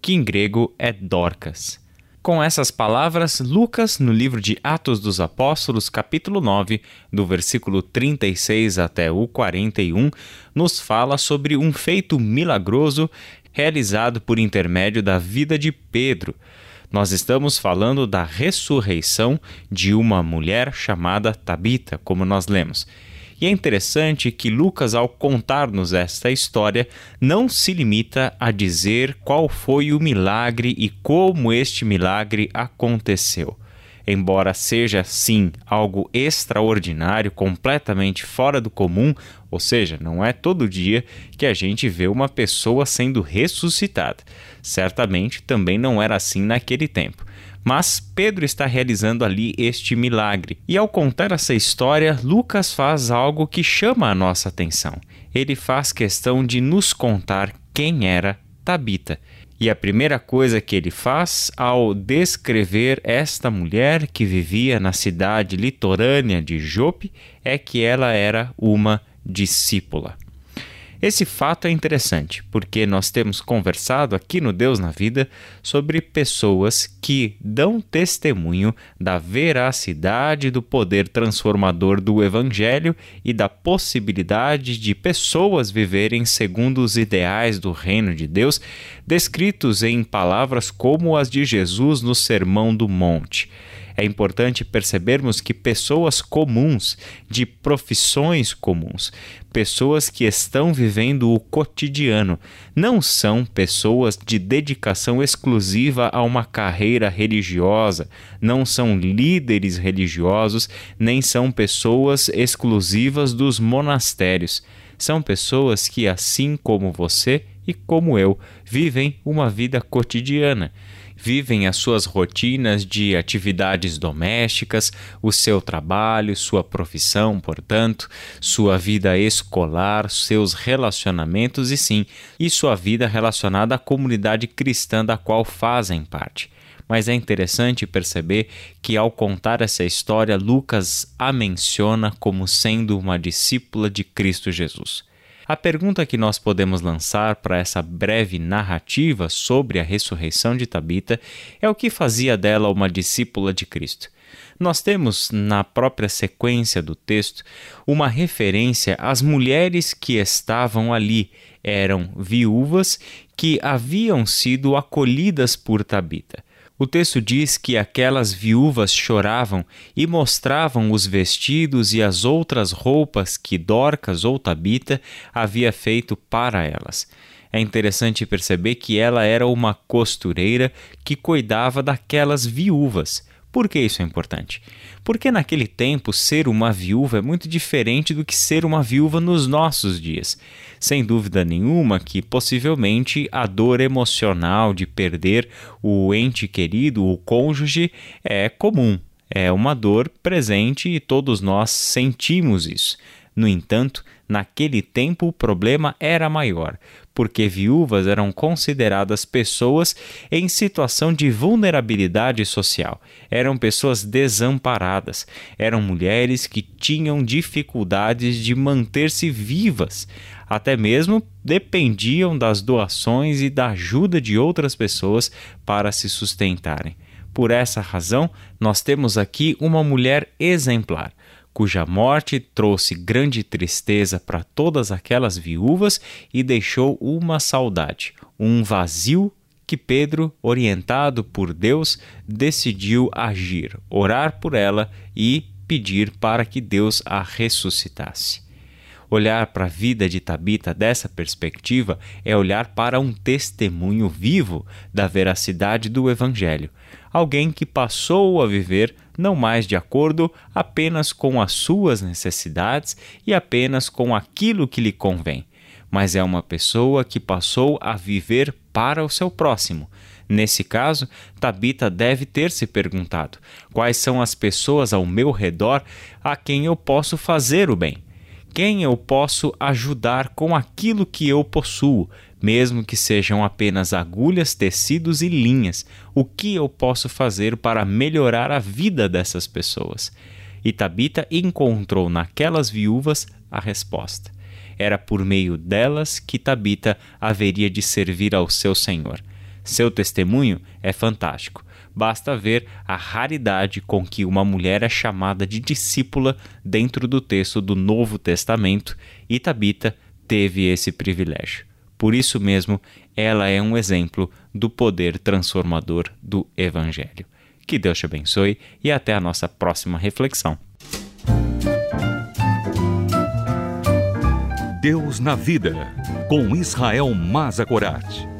que em grego é Dorcas. Com essas palavras, Lucas, no livro de Atos dos Apóstolos, capítulo 9, do versículo 36 até o 41, nos fala sobre um feito milagroso realizado por intermédio da vida de Pedro. Nós estamos falando da ressurreição de uma mulher chamada Tabita, como nós lemos. E é interessante que Lucas, ao contar-nos esta história, não se limita a dizer qual foi o milagre e como este milagre aconteceu. Embora seja, sim, algo extraordinário, completamente fora do comum, ou seja, não é todo dia que a gente vê uma pessoa sendo ressuscitada. Certamente também não era assim naquele tempo. Mas Pedro está realizando ali este milagre. E ao contar essa história, Lucas faz algo que chama a nossa atenção. Ele faz questão de nos contar quem era Tabita. E a primeira coisa que ele faz ao descrever esta mulher que vivia na cidade litorânea de Jope é que ela era uma discípula. Esse fato é interessante porque nós temos conversado aqui no Deus na Vida sobre pessoas que dão testemunho da veracidade do poder transformador do Evangelho e da possibilidade de pessoas viverem segundo os ideais do reino de Deus, descritos em palavras como as de Jesus no Sermão do Monte. É importante percebermos que pessoas comuns, de profissões comuns, pessoas que estão vivendo o cotidiano, não são pessoas de dedicação exclusiva a uma carreira religiosa, não são líderes religiosos, nem são pessoas exclusivas dos monastérios. São pessoas que, assim como você e como eu, vivem uma vida cotidiana vivem as suas rotinas de atividades domésticas, o seu trabalho, sua profissão, portanto, sua vida escolar, seus relacionamentos e sim, e sua vida relacionada à comunidade cristã da qual fazem parte. Mas é interessante perceber que, ao contar essa história, Lucas a menciona como sendo uma discípula de Cristo Jesus. A pergunta que nós podemos lançar para essa breve narrativa sobre a ressurreição de Tabita é o que fazia dela uma discípula de Cristo. Nós temos na própria sequência do texto uma referência às mulheres que estavam ali. Eram viúvas que haviam sido acolhidas por Tabita. O texto diz que aquelas viúvas choravam e mostravam os vestidos e as outras roupas que Dorcas ou Tabita havia feito para elas. É interessante perceber que ela era uma costureira que cuidava daquelas viúvas. Por que isso é importante? Porque naquele tempo ser uma viúva é muito diferente do que ser uma viúva nos nossos dias. Sem dúvida nenhuma que possivelmente a dor emocional de perder o ente querido, o cônjuge, é comum. É uma dor presente e todos nós sentimos isso. No entanto, naquele tempo o problema era maior, porque viúvas eram consideradas pessoas em situação de vulnerabilidade social. Eram pessoas desamparadas, eram mulheres que tinham dificuldades de manter-se vivas, até mesmo dependiam das doações e da ajuda de outras pessoas para se sustentarem. Por essa razão, nós temos aqui uma mulher exemplar cuja morte trouxe grande tristeza para todas aquelas viúvas e deixou uma saudade, um vazio que Pedro, orientado por Deus, decidiu agir, orar por ela e pedir para que Deus a ressuscitasse. Olhar para a vida de Tabita dessa perspectiva é olhar para um testemunho vivo da veracidade do Evangelho. Alguém que passou a viver não mais de acordo apenas com as suas necessidades e apenas com aquilo que lhe convém, mas é uma pessoa que passou a viver para o seu próximo. Nesse caso, Tabita deve ter se perguntado: quais são as pessoas ao meu redor a quem eu posso fazer o bem? Quem eu posso ajudar com aquilo que eu possuo, mesmo que sejam apenas agulhas, tecidos e linhas? O que eu posso fazer para melhorar a vida dessas pessoas? E Tabita encontrou naquelas viúvas a resposta. Era por meio delas que Tabita haveria de servir ao seu Senhor. Seu testemunho é fantástico. Basta ver a raridade com que uma mulher é chamada de discípula dentro do texto do Novo Testamento e Tabita teve esse privilégio. Por isso mesmo, ela é um exemplo do poder transformador do Evangelho. Que Deus te abençoe e até a nossa próxima reflexão. Deus na Vida, com Israel Mazagorat.